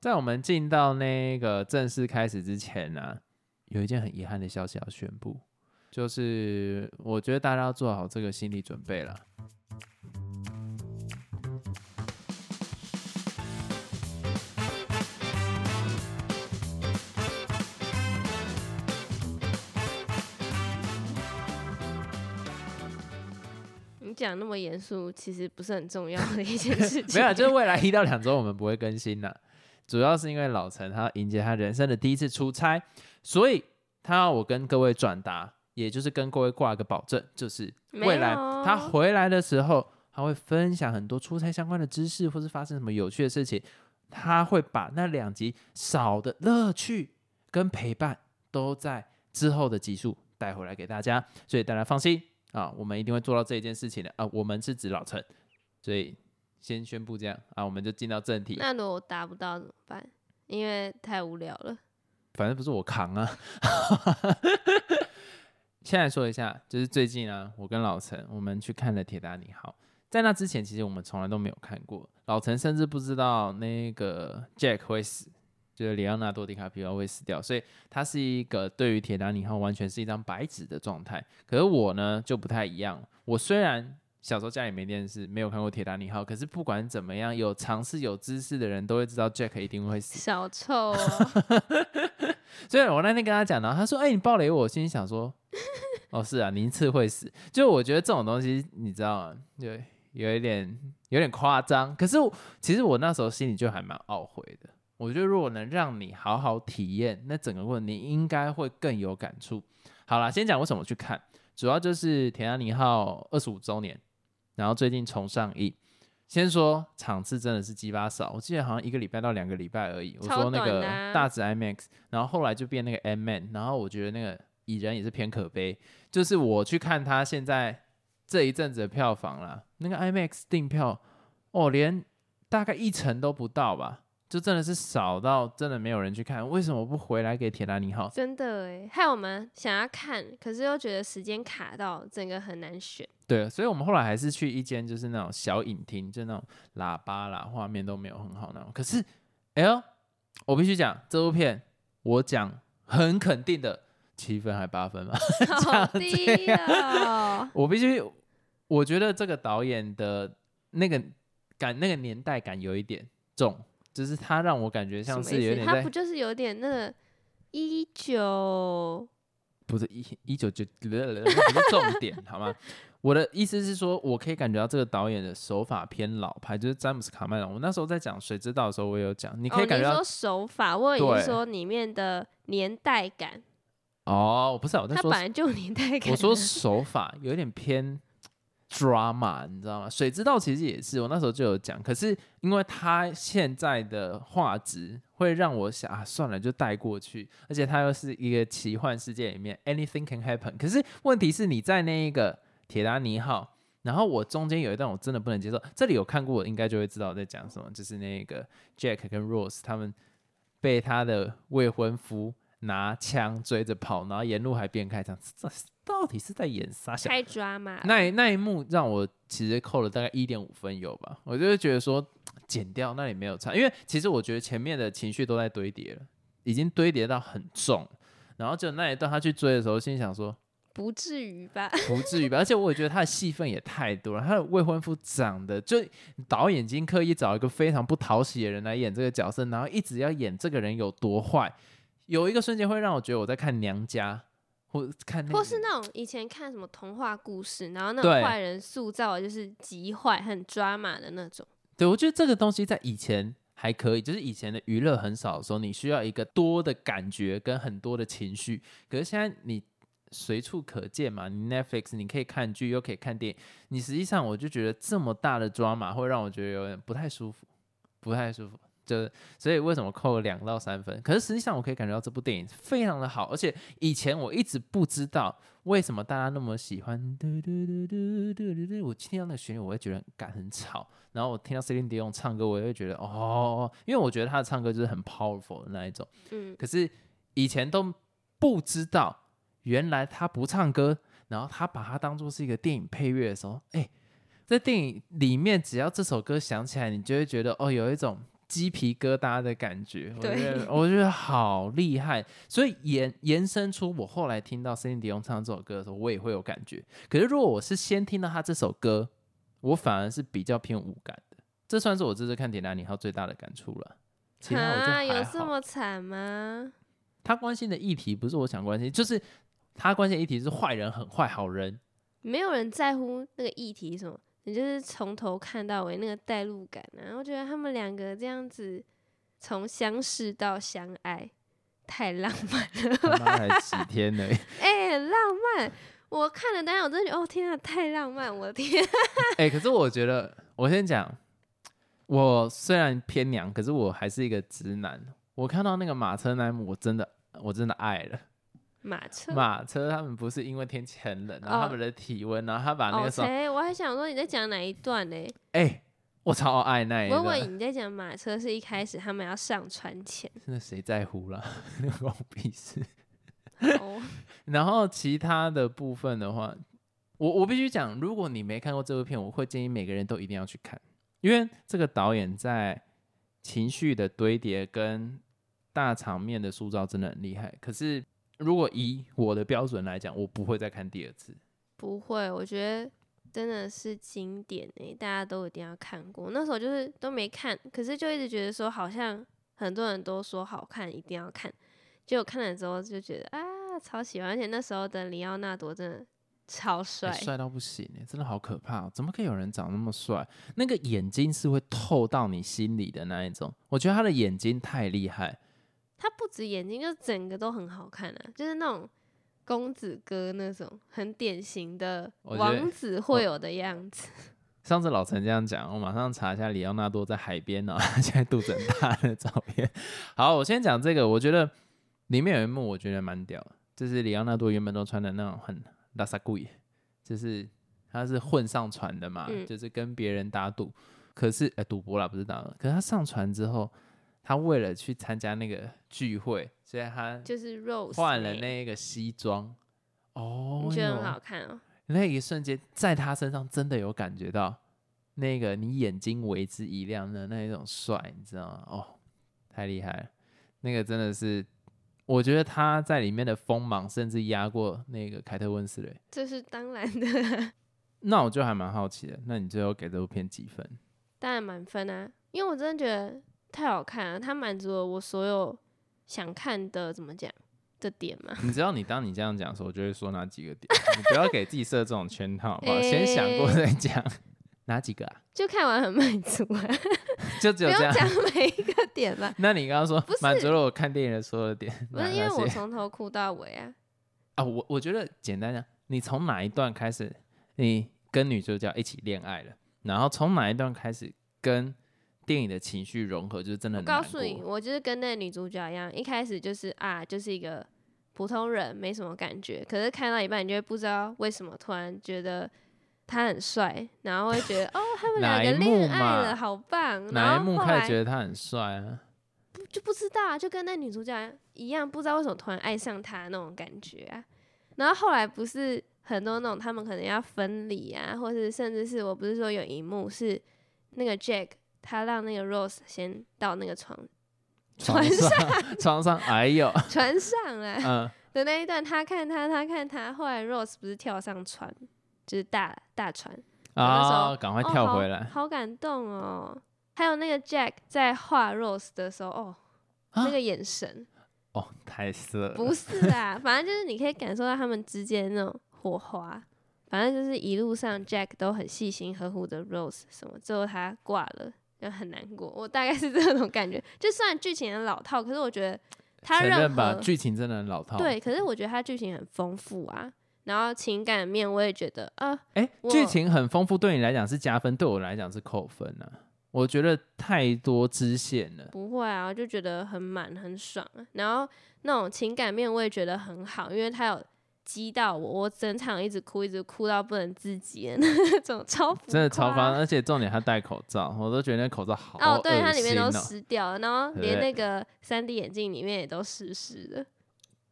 在我们进到那个正式开始之前呢、有一件很遗憾的消息要宣布，就是我觉得大家要做好这个心理准备了。你讲那么严肃，其实不是很重要的一件事情。没有啊，就是未来一到两周我们不会更新了，主要是因为老陈他要迎接他人生的第一次出差，所以他要我跟各位转达，也就是跟各位挂个保证，就是未来他回来的时候，他会分享很多出差相关的知识，或是发生什么有趣的事情，他会把那两集少的乐趣跟陪伴都在之后的集数带回来给大家，所以大家放心啊，我们一定会做到这一件事情的啊，我们是指老陈，所以先宣布这样啊，我们就进到正题。那如果我达不到怎么办？因为太无聊了。反正不是我扛啊。先来说一下，就是最近啊，我跟老陈我们去看了《铁达尼号》。在那之前，其实我们从来都没有看过。老陈甚至不知道那个 Jack 会死，就是里奥纳多·迪卡皮奥会死掉，所以他是一个对于铁达尼号完全是一张白纸的状态。可是我呢就不太一样，我虽然小时候家里没电视，没有看过铁达尼号，可是不管怎么样，有尝试有知识的人都会知道 Jack 一定会死。小臭哦，所以我那天跟他讲，然后他说：“哎、你暴雷我。”我心里想说：“哦，是啊，您次会死。”就我觉得这种东西，你知道吗？就有一点有点夸张。可是其实我那时候心里就还蛮懊悔的。我觉得如果能让你好好体验那整个过程，你应该会更有感触。好啦，先讲为什么去看，主要就是《铁达尼号》二十五周年，然后最近重上映。先说场次真的是鸡巴少，我记得好像一个礼拜到两个礼拜而已。我说那个大直 IMAX，然后后来就变那个 M Man，然后我觉得那个蚁人也是偏可悲，就是我去看他现在这一阵子的票房啦，那个 IMAX 订票哦，连大概一成都不到吧，就真的是少到真的没有人去看。为什么不回来给铁达尼号？真的哎，害我们想要看，可是又觉得时间卡到，整个很难选。对，所以我们后来还是去一间就是那种小影厅，就那种喇叭啦，画面都没有很好那种。可是，哎呦，我必须讲这部片，我讲很肯定的七分还八分吧。好低哦，我必须，我觉得这个导演的那个感，那个年代感有一点重，就是他让我感觉像是有点他不就是有点那个一九不是一一九九，不是重点好吗？我的意思是说，我可以感觉到这个导演的手法偏老派，就是詹姆斯卡麦隆。我那时候在讲《谁知道》的时候，我也有讲，你可以感觉到手法，我以为说里面的年代感，哦，不是啊我在说他本，来就有年代感啊。我 说手法有点偏 drama，你知道吗？《水之道》其实也是，我那时候就有讲，可是因为他现在的画质会让我想啊，算了，就带过去，而且它又是一个奇幻世界里面，anything can happen。可是问题是你在那一个铁达尼号。然后我中间有一段我真的不能接受，这里有看过，我应该就会知道我在讲什么，就是那个 Jack 跟 Rose 他们被他的未婚夫拿枪追着跑，然后沿路还边开枪，这到底是在演啥小？太抓马，那一那一幕让我其实扣了大概一点五分有吧，我就会觉得说 剪掉那里没有差，因为其实我觉得前面的情绪都在堆叠了，已经堆叠到很重，然后就那一段他去追的时候，心想说不至于吧？不至于吧，而且我也觉得他的戏份也太多了，他的未婚夫长得就导演已经刻意找一个非常不讨喜的人来演这个角色，然后一直要演这个人有多坏，有一个瞬间会让我觉得我在看娘家。或看那个或是那种以前看什么童话故事，然后那种坏人塑造的就是极坏、很抓马的那种。对，我觉得这个东西在以前还可以，就是以前的娱乐很少的时候，你需要一个多的感觉跟很多的情绪。可是现在你随处可见嘛，你 Netflix 你可以看剧又可以看电影，你实际上我就觉得这么大的抓马会让我觉得有点不太舒服，不太舒服。就所以为什么扣了两到三分？可是实际上我可以感觉到这部电影非常的好，而且以前我一直不知道为什么大家那么喜欢。嘟嘟嘟嘟嘟嘟嘟我听到那个旋律，我会觉得很感很吵。然后我听到 Celine Dion 唱歌，我也会觉得哦，因为我觉得他的唱歌就是很 powerful 的那一种。嗯，可是以前都不知道，原来他不唱歌，然后他把它当做是一个电影配乐的时候，哎，在电影里面只要这首歌响起来，你就会觉得哦，有一种鸡皮疙瘩的感觉，我对觉得我觉得好厉害，所以延延伸出我后来听到 Cindy 迪翁唱这首歌的时候，我也会有感觉。可是如果我是先听到他这首歌，我反而是比较偏无感的，这算是我这次看《铁达尼号》最大的感触了。其他我就啊，有这。么惨吗？他关心的议题不是我想关心，就是他关心的议题是坏人很坏，好人没有人在乎那个议题什么，你就是从头看到尾那个代入感啊。我觉得他们两个这样子从相识到相爱，太浪漫了，才几天而已。哎、很浪漫。我看了当下，我真的觉得，哦天啊，太浪漫！我的天，哎、可是我觉得，我先讲，我虽然偏娘，可是我还是一个直男。我看到那个马车那一幕，我真的，我真的爱了。马车。马车他们不是因为天气很冷，然后哦他们的体温，然后他把那哦，个时候，哎、谁？我还想说你在讲哪一段呢？哎我超爱那一我以段。为你在讲马车是一开始他们要上船前。那谁在乎啦？那 关我屁事。哦，然后其他的部分的话，我我必须讲，如果你没看过这部片，我会建议每个人都一定要去看，因为这个导演在情绪的堆叠跟大场面的塑造真的很厉害。可是如果以我的标准来讲，我不会再看第二次。不会，我觉得真的是经典诶、大家都一定要看过。那时候就是都没看，可是就一直觉得说，好像很多人都说好看，一定要看。结果看了之后就觉得啊，超喜欢，而且那时候的里奥纳多真的超帅欸，帅到不行诶、真的好可怕、哦！怎么可以有人长那么帅？那个眼睛是会透到你心里的那一种。我觉得他的眼睛太厉害。他不止眼睛，就整个都很好看啊，就是那种公子哥那种很典型的王子会有的样子。上次老陈这样讲，我马上查一下里奥纳多在海边呢、他现在肚子很大的照片。好，我先讲这个，我觉得里面有一幕我觉得蛮屌的，就是里奥纳多原本都穿的那种很拉萨贵，就是他是混上船的嘛，嗯就是跟别人打赌，可是呃赌博啦不是打赌，可是他上船之后，他为了去参加那个聚会，所以他就是 Rose 换了妹那个西装。哦，你觉得很好看哦？那一瞬间，在他身上真的有感觉到那个你眼睛为之一亮的那一种帅，你知道吗？哦，太厉害了！那个真的是，我觉得他在里面的锋芒甚至压过那个凯特温斯雷。这是当然的，那我就还蛮好奇的，那你最后给这部片几分？当然满分啊，因为我真的觉得太好看了，它满足了我所有想看的怎么讲的点嘛。你知道，你当你这样讲的时候，我就会说哪几个点，你不要给自己设这种圈套，好不好？先想过再讲。哪几个啊？就看完很满足啊，就只有这样。讲每一个点吧。那你刚刚说满足了我看电影的所有的点，不是因为我从头哭到尾啊，啊，我我觉得简单讲，你从哪一段开始，你跟女主角一起恋爱了，然后从哪一段开始跟电影的情绪融合，就是真的我很我告诉你，我就是跟那个女主角一样，一开始就是啊，就是一个普通人，没什么感觉。可是看到一半，你就会不知道为什么突然觉得他很帅，然后会觉得哦，他们两个 恋爱了，好棒。哪一幕开始觉得他很帅啊？就不知道啊，就跟那女主角一样，不知道为什么突然爱上他那种感觉啊。然后后来不是很多那种他们可能要分离啊，或是甚至是我不是说有一幕是那个 Jack 他让那个 Rose 先到那个床 床船上床上，哎呦，船上啊嗯，的那一段，他看他，他看他，后来 Rose 不是跳上船，就是大大船，啊，赶快跳回来好感动哦。还有那个 Jack 在画 Rose 的时候，哦，啊那个眼神。哦，太色了，不是啊，反正就是你可以感受到他们之间那种火花。反正就是一路上 Jack 都很细心呵护着 Rose 什么，最后他挂了，就很难过。我大概是这种感觉。就虽然剧情很老套，可是我觉得他认吧，何剧情真的很老套。对，可是我觉得他剧情很丰富啊。然后情感面我也觉得啊，哎，我剧情很丰富，对你来讲是加分，对我来讲是扣分啊。我觉得太多支线了。不会啊，我就觉得很满很爽啊。然后那种情感面我也觉得很好，因为他有激到我，我整场一直哭，一直哭到不能自己的 那种超真的超烦，而且重点他戴口罩，我都觉得那口罩好哦，对，它里面都湿掉了，然后连那个三 D 眼镜里面也都湿湿的。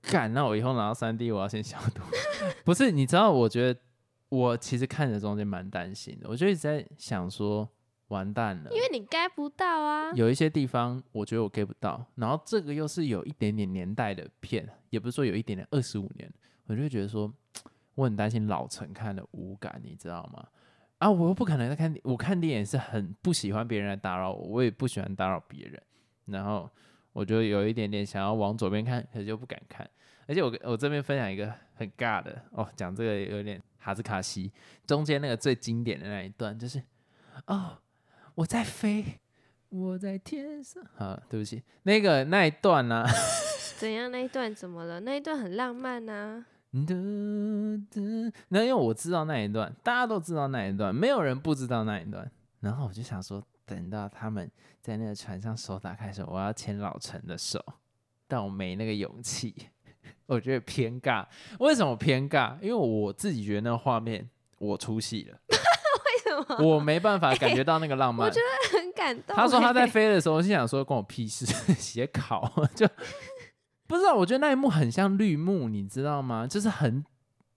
干，那我以后拿到三 D，我要先消毒。不是，你知道，我觉得我其实看着中间蛮担心的，我就一直在想说，完蛋了。因为你 get 不到啊。有一些地方我觉得我 get 不到，然后这个又是有一点点年代的片，也不是说有一点点二十五年，我就觉得说，我很担心老陈看的无感，你知道吗？啊，我又不可能在看，我看电影是很不喜欢别人来打扰我，我也不喜欢打扰别人，然后我就有一点点想要往左边看，可是又不敢看，而且我我这边分享一个很尬的哦，讲这个有点哈斯卡西，中间那个最经典的那一段就是，哦，我在飞，我在天上，好，对不起，那个那一段呢、怎样？那一段怎么了？那一段很浪漫呐、那因为我知道那一段，大家都知道那一段，没有人不知道那一段。然后我就想说，等到他们在那个船上手打开的时候，我要牵老陈的手，但我没那个勇气，我觉得偏尬。为什么偏尬？因为我自己觉得那个画面我出戏了，为什么？我没办法感觉到那个浪漫。我觉得很感动欸。他说他在飞的时候，我心想说关我屁事，写考就不知道。我觉得那一幕很像绿幕，你知道吗？就是很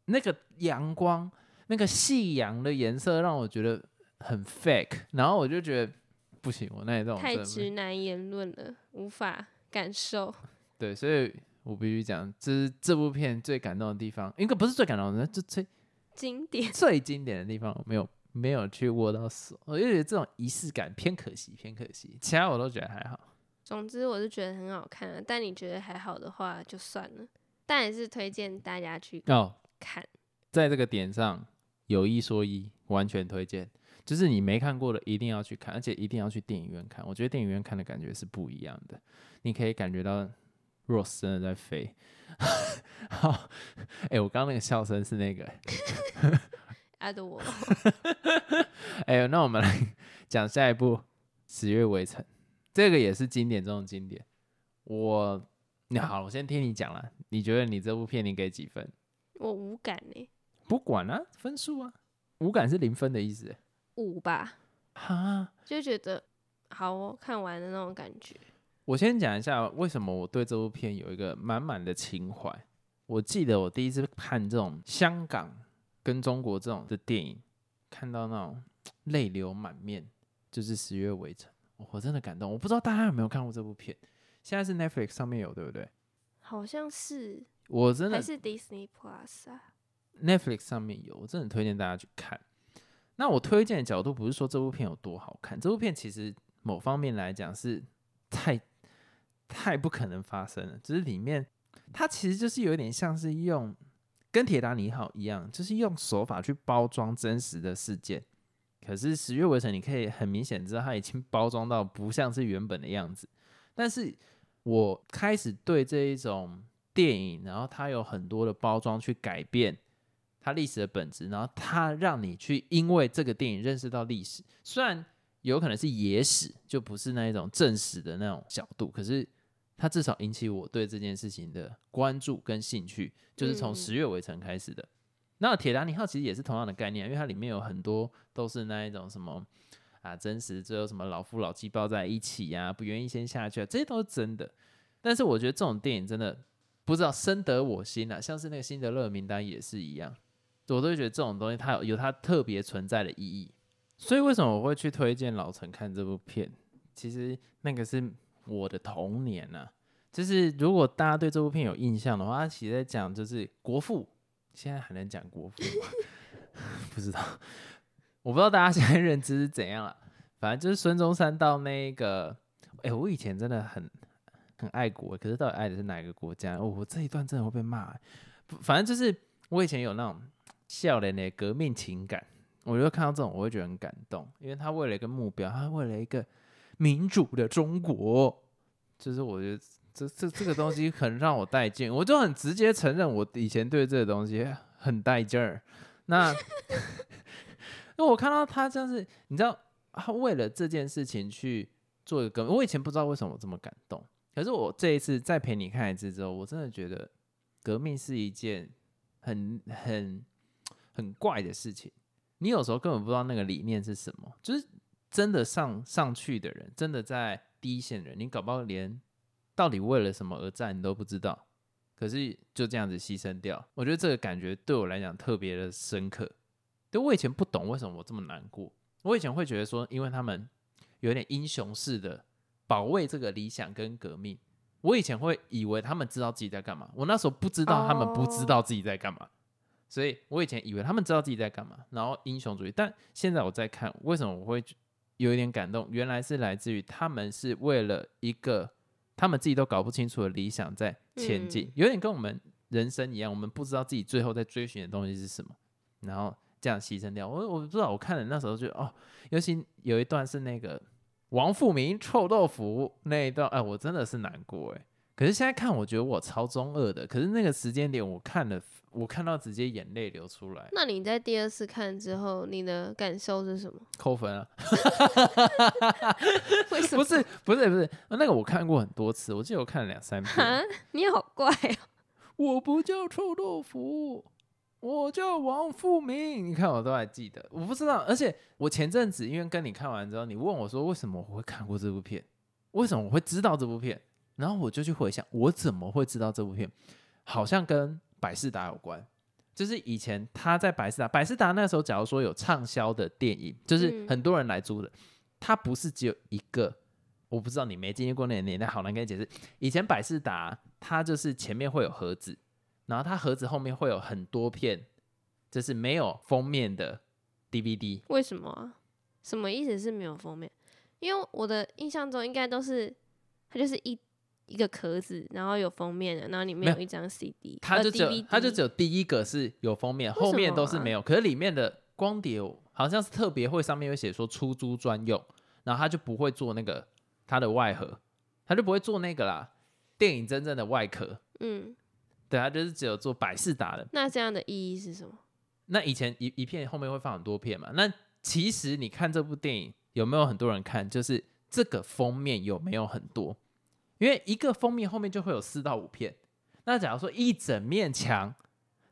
那个阳光，那个夕阳的颜色让我觉得很 fake，然后我就觉得不行，我那一种太直男言论了，无法感受。对，所以我必须讲，这是这部片最感动的地方，应该不是最感动的，就最经典，最经典的地方，我没有没有去握到手，我就觉得这种仪式感偏可惜，偏可惜，其他我都觉得还好。总之我是觉得很好看啊，但你觉得还好的话就算了，但也是推荐大家去哦，看。在这个点上有一说一，完全推荐。就是你没看过的，一定要去看，而且一定要去电影院看。我觉得电影院看的感觉是不一样的，你可以感觉到 Rose 真的在飞。好，哎、我刚刚那个笑声是那个、爱的我，哎、那我们来讲下一部《十月围城》，这个也是经典中的经典。我，你好，我先听你讲了。你觉得你这部片你给几分？我无感呢、不管啊，分数啊，无感是零分的意思欸。五吧，哈，就觉得好哦，看完的那种感觉。我先讲一下为什么我对这部片有一个满满的情怀。我记得我第一次看这种香港跟中国这种的电影，看到那种 泪流满面，就是《十月围城》，我真的感动。我不知道大家有没有看过这部片，现在是 Netflix 上面有，对不对？好像是我真的还是 Disney Plus 啊？Netflix 上面有，我真的很推荐大家去看。那我推荐的角度不是说这部片有多好看，这部片其实某方面来讲是太太不可能发生了，只是里面它其实就是有点像是用跟《铁达尼号》一样，就是用手法去包装真实的事件。可是《十月围城》，你可以很明显知道它已经 包装到不像是原本的样子。但是我开始对这一种电影，然后它有很多的包装去改变它历史的本质，然后它让你去因为这个电影认识到历史，虽然有可能是野史，就不是那一种正史的那种角度，可是它至少引起我对这件事情的关注跟兴趣，就是从嗯十月围城开始的。那铁达尼号其实也是同样的概念，因为它里面有很多都是那一种什么啊真实，最后什么老夫老妻抱在一起呀、不愿意先下去、啊，这些都是真的。但是我觉得这种电影真的不知道深得我心啊，像是那个辛德勒名单也是一样，我都会觉得这种东西它有有它特别存在的意义。所以为什么我会去推荐老陈看这部片？其实那个是我的童年呐、就是如果大家对这部片有印象的话，他其实在讲就是国父，现在还能讲国父吗？不知道，我不知道大家现在认知是怎样了。反正就是孙中山到那个，哎、我以前真的很很爱国，可是到底爱的是哪个国家？哦，我这一段真的会被骂、反正就是我以前有那种笑脸的革命情感，我就看到这种，我会觉得很感动，因为他为了一个目标，他为了一个民主的中国，就是我觉得这这这个东西很让我带劲，我就很直接承认我以前对这个东西很带劲儿。那 因为我看到他这样子，你知道，他为了这件事情去做一个革命，我以前不知道为什么我这么感动，可是我这一次再陪你看一次之后，我真的觉得革命是一件很很很怪的事情。你有时候根本不知道那个理念是什么，就是真的上上去的人，真的在第一线的人，你搞不好连到底为了什么而战你都不知道，可是就这样子牺牲掉，我觉得这个感觉对我来讲特别的深刻。对我以前不懂为什么我这么难过，我以前会觉得说，因为他们有点英雄式的保卫这个理想跟革命，我以前会以为他们知道自己在干嘛。我那时候不知道他们不知道自己在干嘛，所以我以前以为他们知道自己在干嘛，然后英雄主义。但现在我在看，为什么我会有一点感动？原来是来自于他们是为了一个他们自己都搞不清楚的理想在前进，嗯有点跟我们人生一样，我们不知道自己最后在追寻的东西是什么，然后这样牺牲掉。我我不知道，我看了那时候就哦，尤其有一段是那个王富明臭豆腐那一段，哎，我真的是难过哎。可是现在看，我觉得我超中二的。可是那个时间点，我看了，我看到直接眼泪流出来，那你在第二次看之后，你的感受是什么？扣分啊！为什 么？不是不是不是，那个我看过很多次，我记得我看了两三遍。哈，你好怪哦。我不叫臭豆腐，我叫王富明。你看我都还记得，我不知道。而且我前阵子因为跟你看完之后，你问我说为什么我会看过这部片，为什么我会知道这部片，然后我就去回想，我怎么会知道这部片，好像跟百事达有关。就是以前他在百事达，百事达那时候，假如说有畅销的电影，就是嗯很多人来租的，它不是只有一个。我不知道你没经历过那个年代，好难跟你解释。以前百事达它就是前面会有盒子，然后它盒子后面会有很多片，就是没有封面的 DVD。为什么啊？什么意思是没有封面？因为我的印象中应该都是它就是一一个壳子，然后有封面的，然后里面有一张 CD，呃它就只有它就只有第一个是有封面，后面都是没有。可是里面的光碟好像是特别会上面会写说出租专用，然后他就不会做那个它的外盒，他就不会做那个啦，电影真正的外壳。嗯，对，他就是只有做百事达的。那这样的意义是什么？那以前一一片后面会放很多片嘛？那其实你看这部电影有没有很多人看？就是这个封面有没有很多？因为一个封面后面就会有四到五片。那假如说一整面墙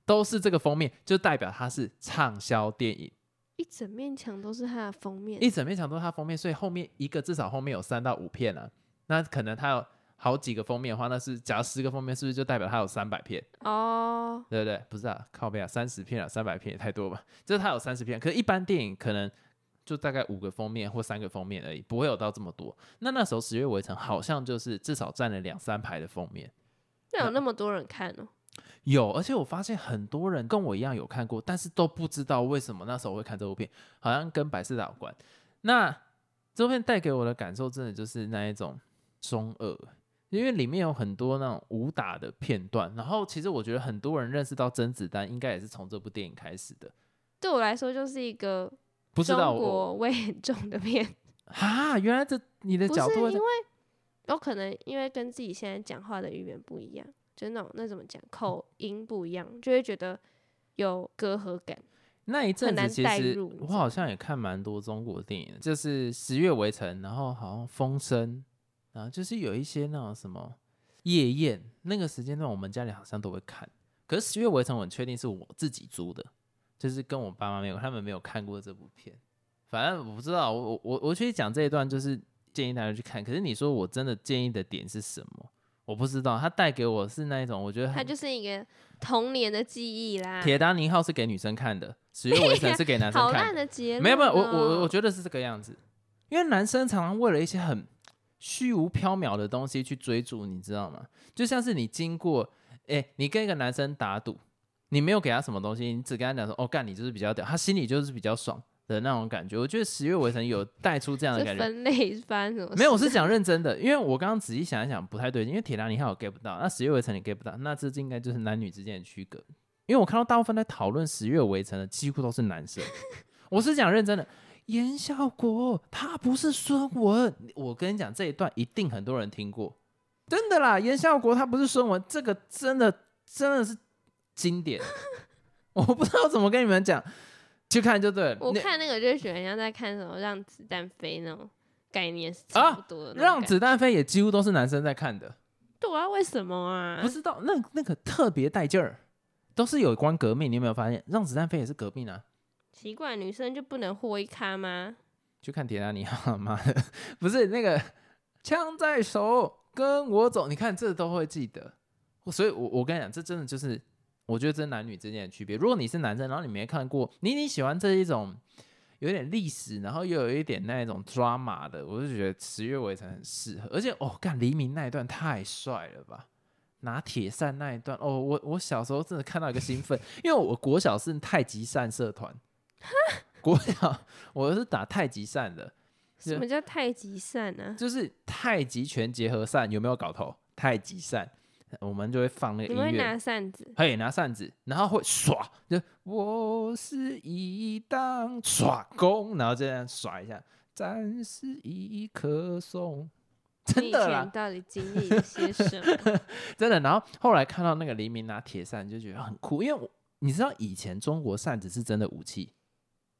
都是这个封面，就代表它是畅销电影。一整面墙都是它的封面，一整面墙都是它封面，所以后面一个至少后面有三到五片啊。那可能它有好几个封面的话，那是假如十个封面，是不是就代表它有三百片？哦，对不对？不是啊，靠背啊，三十片啊，三百片也太多吧？就是它有三十片，可是一般电影可能就大概五个封面或三个封面而已，不会有到这么多。那那时候《十月围城》好像就是至少占了两三排的封面，那有那么多人看哦。有，而且我发现很多人跟我一样有看过，但是都不知道为什么那时候会看这部片，好像跟百事达有关。那这部片带给我的感受，真的就是那一种中二，因为里面有很多那种武打的片段。然后其实我觉得很多人认识到甄子丹，应该也是从这部电影开始的。对我来说，就是一个中不知道我 国味很重的片，啊，原来这你的角度因为有可能因为跟自己现在讲话的语言不一样，就那种那怎么讲口音不一样，就会觉得有隔阂感。那一阵子，其实我好像也看蛮多中国电影的，就是《十月围城》，然后好像《风声》，然后就是有一些那种什么夜宴，那个时间段我们家里好像都会看。可是《十月围城》我很确定是我自己租的，就是跟我爸妈没有，他们没有看过这部片。反正我不知道，我我我我去讲这一段就是建议大家去看。可是你说我真的建议的点是什么？我不知道，它带给我是那一种，我觉得很它就是一个童年的记忆啦。铁达尼号是给女生看的，《十月围城》是给男生 看的。烂的结论、哦。没有没有，我我我觉得是这个样子，因为男生常常为了一些很虚无缥缈的东西去追逐，你知道吗？就像是你经过，哎、你跟一个男生打赌，你没有给他什么东西，你只跟他讲说，哦，干你就是比较屌，他心里就是比较爽的那种感觉。我觉得《十月围城》有带出这样的感觉。分类翻什么？没有，我是讲认真的，因为我刚刚仔细想一想，不太对劲，因为铁达尼号我 get 不到，那十月围城你 get 不到，那这应该就是男女之间的区隔。因为我看到大部分在讨论十月围城的，几乎都是男生。我是讲认真的，严孝国他不是孙文，我跟你讲这一段一定很多人听过，真的啦，严孝国他不是孙文，这个真的真的是经典，我不知道怎么跟你们讲，去看就对了。我看那个就觉得很像在看什么让子弹飞那种概念差不多的让。子弹飞也几乎都是男生在看的。对啊，为什么啊？不知道那那个特别带劲儿，都是有关革命。你有没有发现，让子弹飞也是革命啊？奇怪，女生就不能豁一咖吗？去看铁达尼号，妈的，不是那个枪在手，跟我走。你看这都会记得，所以我我跟你讲，这真的就是我觉得这是男女之间的区别。如果你是男生，然后你没看过，你你喜欢这一种有点历史，然后又有一点那种抓马的，我就觉得十月围城很适合。而且哦，干黎明那一段太帅了吧！拿铁扇那一段，哦，我我小时候真的看到一个兴奋，因为我国小是太极扇社团，国小我是打太极扇的，什么叫太极扇呢、就是太极拳结合扇，有没有搞头？太极扇，我们就会放那个音乐，你会拿扇子？嘿，拿扇子，然后会耍，就我是一当耍弓，然后这样耍一下，战是一棵松，真的啦，前到底经历了些什么？真的。然后后来看到那个黎明拿铁扇，就觉得很酷，因为我你知道以前中国扇子是真的武器，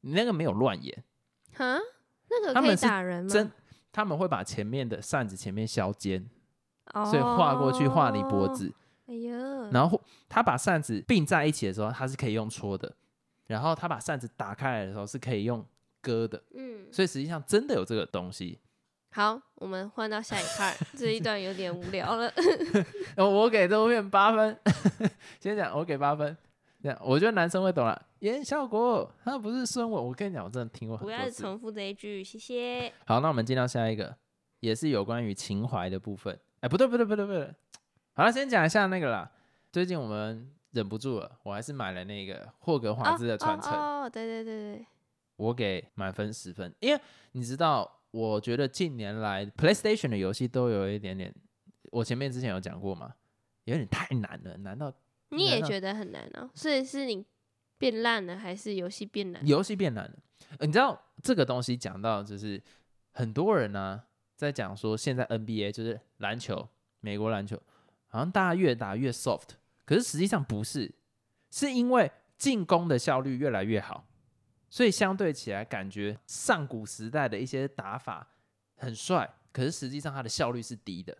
你那个没有乱演，哈，那个可以打人吗？真他们会把前面的扇子前面削尖，哦，所以划过去划你脖子，哎呀，然后他把扇子并在一起的时候，他是可以用戳的，然后他把扇子打开来的时候是可以用割的，嗯，所以实际上真的有这个东西。好，我们换到下一 part，这一段有点无聊了。我给这部片八分，先讲我给八分，这样我觉得男生会懂了。演效果，他不是孙文，我跟你讲，我真的听过很多不要。重复这一句，谢谢。好，那我们进到下一个，也是有关于情怀的部分。哎，不对，不对，不对，不对。好了，先讲一下那个啦。最近我们忍不住了，我还是买了那个霍格华兹的传承。哦对对对对，我给满分十分，因为你知道，我觉得近年来 PlayStation 的游戏都有一点点，我前面之前有讲过嘛，有点太难了，难道你也觉得很难哦？是是你变烂了，还是游戏变难？游戏变难了？呃你知道这个东西讲到就是很多人呢、在讲说，现在 NBA 就是篮球，美国篮球，好像大家越打越 soft，可是实际上不是，是因为进攻的效率越来越好，所以相对起来感觉上古时代的一些打法很帅，可是实际上它的效率是低的。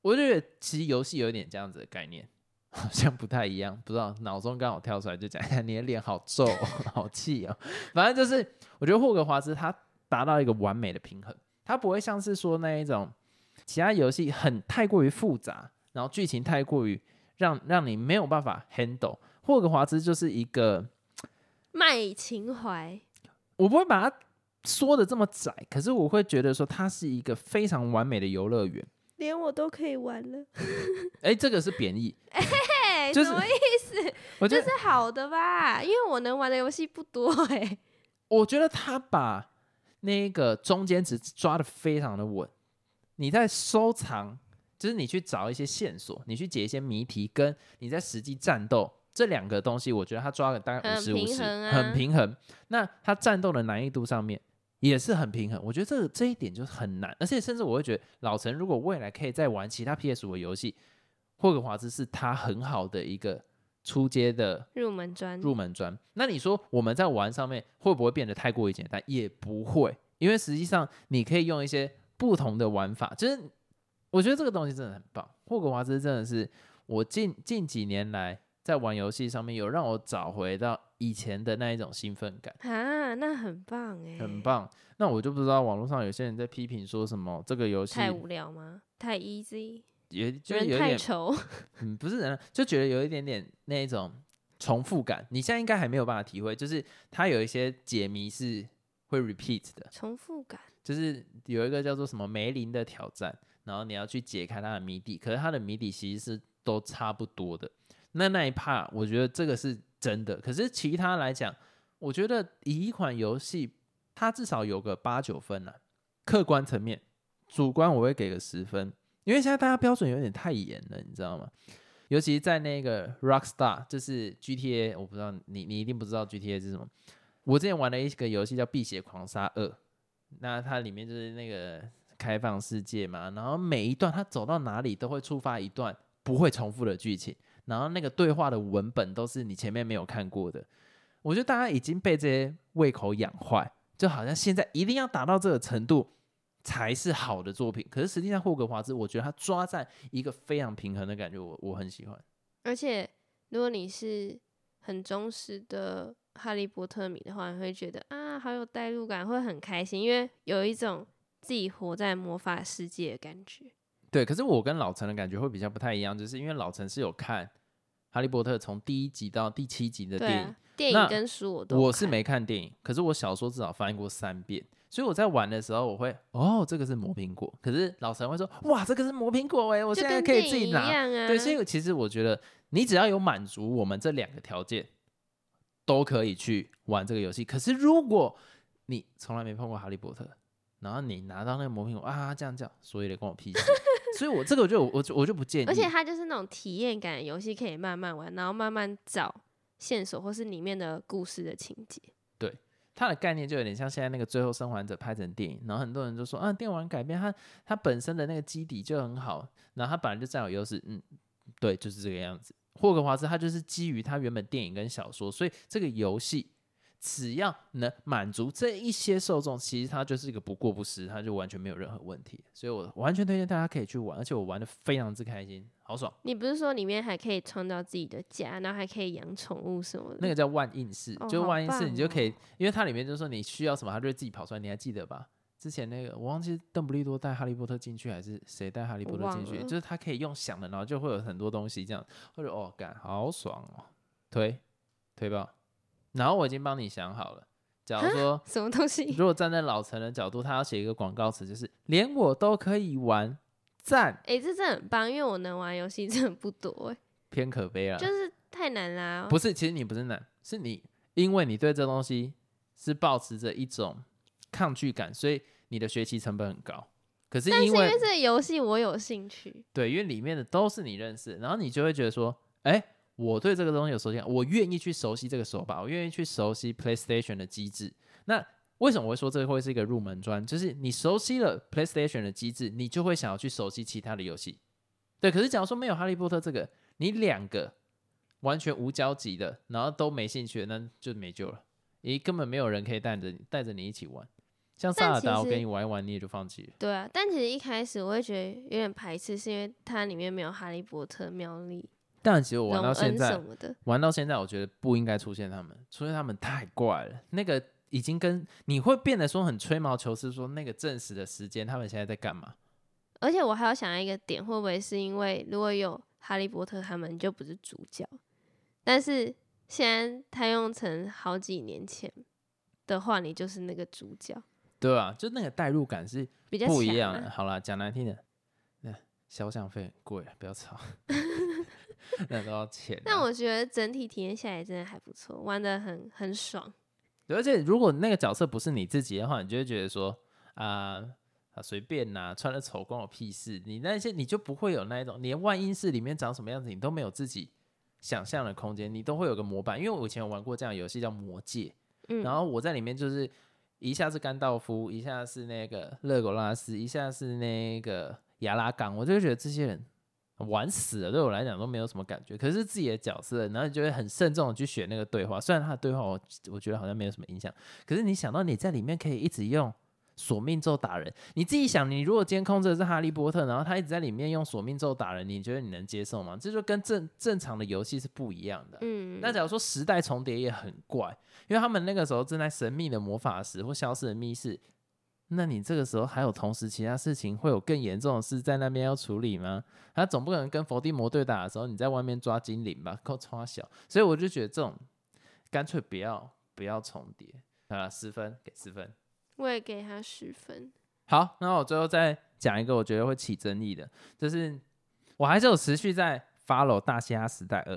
我觉得其实游戏有一点这样子的概念，好像不太一样，不知道脑中刚好跳出来就讲一下，你的脸好皱，好气哦。反正就是我觉得霍格华兹他达到一个完美的平衡，它不会像是说那一种其他游戏很太过于复杂，然后剧情太过于让让你没有办法 handle。霍格华兹就是一个卖情怀，我不会把它说的这么窄，可是我会觉得说它是一个非常完美的游乐园。连我都可以玩了。哎，这个是贬义，哎、就是什么意思？我觉得这是好的吧？因为我能玩的游戏不多哎、我觉得他把那个中间值抓的非常的稳。你在收藏，就是你去找一些线索，你去解一些谜题，跟你在实际战斗这两个东西，我觉得他抓了大概五很十五十，很平衡。那他战斗的难易度上面也是很平衡，我觉得这个这一点就很难，而且甚至我会觉得老陈如果未来可以再玩其他 PS 五的游戏，霍格华兹是他很好的一个出街的入门砖，入门砖。那你说我们在玩上面会不会变得太过于简单？也不会，因为实际上你可以用一些不同的玩法，就是我觉得这个东西真的很棒。霍格华兹真的是我近近几年来在玩游戏上面有让我找回到以前的那一种兴奋感，啊，那很棒哎、很，棒。那我就不知道网络上有些人在批评说什么这个游戏太无聊吗？太 easy，也就有一点太丑，嗯，不是人，就觉得有一点点那一种重复感。你现在应该还没有办法体会，就是它有一些解谜是会 repeat 的，重复感。就是有一个叫做什么梅林的挑战，然后你要去解开它的谜底，可是它的谜底其实是都差不多的。那那一 part 我觉得这个是真的，可是其他来讲，我觉得以一款游戏，它至少有个八九分了、客观层面，主观我会给个十分，因为现在大家标准有点太严了，你知道吗？尤其在那个 Rockstar，就是 GTA，我不知道你你一定不知道 GTA 是什么。我之前玩了一个游戏叫《辟邪狂杀二》，那它里面就是那个开放世界嘛，然后每一段它走到哪里都会触发一段不会重复的剧情，然后那个对话的文本都是你前面没有看过的。我觉得大家已经被这些胃口养坏，就好像现在一定要达到这个程度才是好的作品。可是实际上，霍格华兹我觉得他抓在一个非常平衡的感觉，我我很喜欢。而且，如果你是很忠实的哈利波特迷的话，你会觉得啊，好有代入感，会很开心，因为有一种自己活在魔法世界的感觉。对，可是我跟老陈的感觉会比较不太一样，就是因为老陈是有看《哈利波特》从第一集到第七集的电影，啊，电影跟书我都我是没看电影，可是我小说至少翻译过三遍，所以我在玩的时候，我会哦，这个是磨苹果，可是老陈会说，哇，这个是磨苹果哎，我现在可以自己拿。对，所以其实我觉得，你只要有满足我们这两个条件，都可以去玩这个游戏。可是如果你从来没碰过哈利波特，然后你拿到那个磨苹果啊，这样这样，所以得跟我屁事。所以我这个我就我就我就不建议。而且它就是那种体验感的游戏，可以慢慢玩，然后慢慢找线索或是里面的故事的情节。它的概念就有点像现在那个《最后生还者》拍成电影，然后很多人就说啊，电玩改编它它本身的那个基底就很好，然后它本来就占有优势，嗯，对，就是这个样子。霍格华兹它就是基于它原本电影跟小说，所以这个游戏只要能满足这一些受众，其实它就是一个不过不失，它就完全没有任何问题。所以我完全推荐大家可以去玩，而且我玩的非常之开心，好爽。你不是说里面还可以创造自己的家，然后还可以养宠物什么的？那个叫万应室，哦就是万应室，你就可以哦，因为它里面就说你需要什么，它就会自己跑出来，你还记得吧？之前那个我忘记邓布利多带哈利波特进去，还是谁带哈利波特进去？忘了就是他可以用想的，然后就会有很多东西这样，或者哦，干好爽哦，推推吧。然后我已经帮你想好了，假如说什么东西？如果站在老陈的角度，他要写一个广告词，就是连我都可以玩，赞，哎、这真的很棒，因为我能玩游戏真的不多、欸，偏可悲啊。就是太难啦。不是，其实你不是难，是你因为你对这东西是保持着一种抗拒感，所以你的学习成本很高。可是但是因为这个游戏我有兴趣，对，因为里面的都是你认识，然后你就会觉得说，哎，我对这个东西有熟悉感，我愿意去熟悉这个手把，我愿意去熟悉 PlayStation 的机制。那为什么我会说这会是一个入门砖？就是你熟悉了 PlayStation 的机制，你就会想要去熟悉其他的游戏。对，可是假如说没有哈利波特这个，你两个完全无交集的，然后都没兴趣，那就没救了。咦根本没有人可以带着你带着你一起玩。像萨尔达，我跟你玩一玩，你也就放弃了。对啊。但其实一开始我会觉得有点排斥，是因为它里面没有哈利波特、妙丽、但其实我玩到现在。玩到现在，我觉得不应该出现他们，出现他们太怪了。那个已经跟你会变得说很吹毛求疵，说那个证实的时间，他们现在在干嘛？而且我还要想一个点，会不会是因为如果有哈利波特他们就不是主角，但是现在他用成好几年前的话，你就是那个主角，对啊，就那个代入感是比较不一样的。好啦，讲难听的，那肖像费很贵，不要吵，那都要钱啊、但我觉得整体体验下来真的还不错，玩的很很爽。对而且如果那个角色不是你自己的话，你就会觉得说啊。啊，随便呐、穿的丑关我屁事。你那些你就不会有那一种，连万英室里面长什么样子，你都没有自己想象的空间，你都会有个模板。因为我以前有玩过这样游戏叫《魔界》，嗯，然后我在里面就是一下是甘道夫，一下是那个勒狗拉斯，一下是那个亚拉冈，我就觉得这些人玩死了，对我来讲都没有什么感觉。可是自己的角色，然后你就会很慎重的去选那个对话，虽然他的对话我我觉得好像没有什么影响，可是你想到你在里面可以一直用。索命咒打人，你自己想，你如果监控着是哈利波特，然后他一直在里面用索命咒打人，你觉得你能接受吗？这就跟正正常的游戏是不一样的。嗯，那假如说时代重叠也很怪，因为他们那个时候正在神秘的魔法石或消失的密室，那你这个时候还有同时其他事情会有更严重的事在那边要处理吗？他总不可能跟伏地魔对打的时候你在外面抓精灵吧？够超小，所以我就觉得这种干脆不要不要重叠。好了，十分给十分。我也给他十分。好，那我最后再讲一个我觉得会起争议的，就是我还是有持续在 follow《大嘻哈时代二》，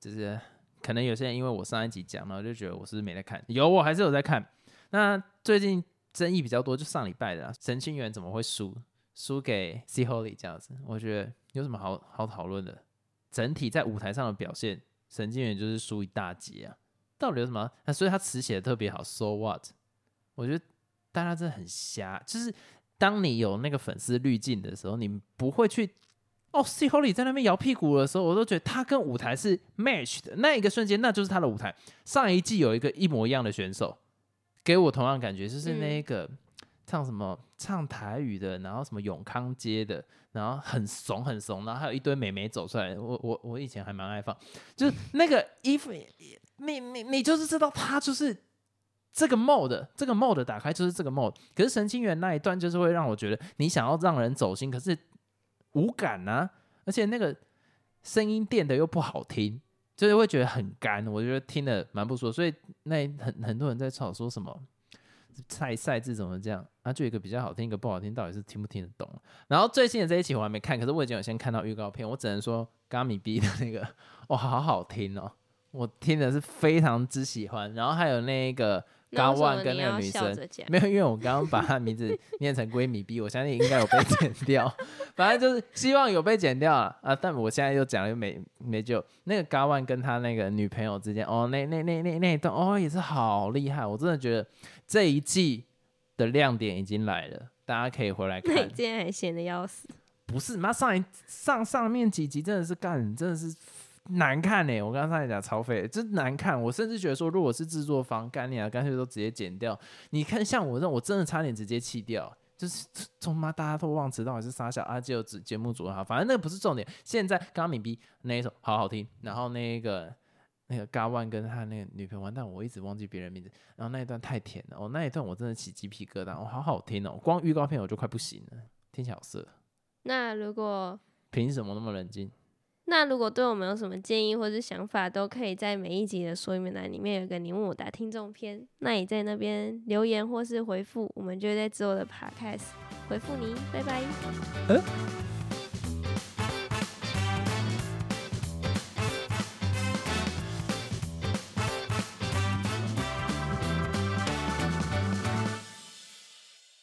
就是可能有些人因为我上一集讲了，就觉得我是没在看，有我还是有在看。那最近争议比较多，就上礼拜的、啊、神清源怎么会输输给 C Holy 这样子？我觉得有什么好好讨论的？整体在舞台上的表现，神经元就是输一大截啊，到底有什么？那所以他词写的特别好，So what？我觉得大家真的很瞎，就是当你有那个粉丝滤镜的时候，你不会去哦，C Holy 在那边摇屁股的时候，我都觉得他跟舞台是 match 的，那一个瞬间那就是他的舞台。上一季有一个一模一样的选手，给我同样感觉，就是那个、唱什么唱台语的，然后什么永康街的，然后很怂很怂，然后还有一堆美眉走出来。我我我以前还蛮爱放，就是那个衣服，你你你就是知道他就是。这个 mode，这个 mode 打开就是这个 mode，可是神经元那一段就是会让我觉得你想要让人走心，可是无感啊，而且那个声音变的又不好听，就是会觉得很干，我觉得听的蛮不舒。所以那很很多人在吵说什么赛赛制怎么这样啊？就一个比较好听，一个不好听，到底是听不听得懂？然后最新的这一期我还没看，可是我已经有先看到预告片，我只能说咖米 B 的那个哇，好好听哦，我听的是非常之喜欢。然后还有那个。高万跟那个女生没有，因为我刚刚把她名字念成闺蜜 B，我相信应该有被剪掉。反正就是希望有被剪掉啊！啊，但我现在又讲了又没没救。那个高万跟他那个女朋友之间，哦，那那那那那一段哦也是好厉害，我真的觉得这一季的亮点已经来了，大家可以回来 看。那今天还闲的要死？不是，妈上一上上面几集真的是干，真的是。难看呢，我刚刚才讲超废，真难看。我甚至觉得说，如果是制作方干你啊，干脆都直接剪掉。你看，像我这种，我真的差点直接弃掉，就是从妈大家都忘词，到底是傻小啊，就节节目组哈，反正那个不是重点。现在刚刚敏逼那一首好好听，然后那个那个 a One 跟他那个女朋友，完蛋，我一直忘记别人名字。然后那一段太甜了，哦，那一段我真的起鸡皮疙瘩，哦，好好听哦，光预告片我就快不行了，听起来好色。那如果凭什么那么冷静？那如果对我们有什么建议或是想法，都可以在每一集的说明栏里面有个你问我答听众篇，那你在那边留言或是回复，我们就会在之后的 podcast 回复你。拜拜。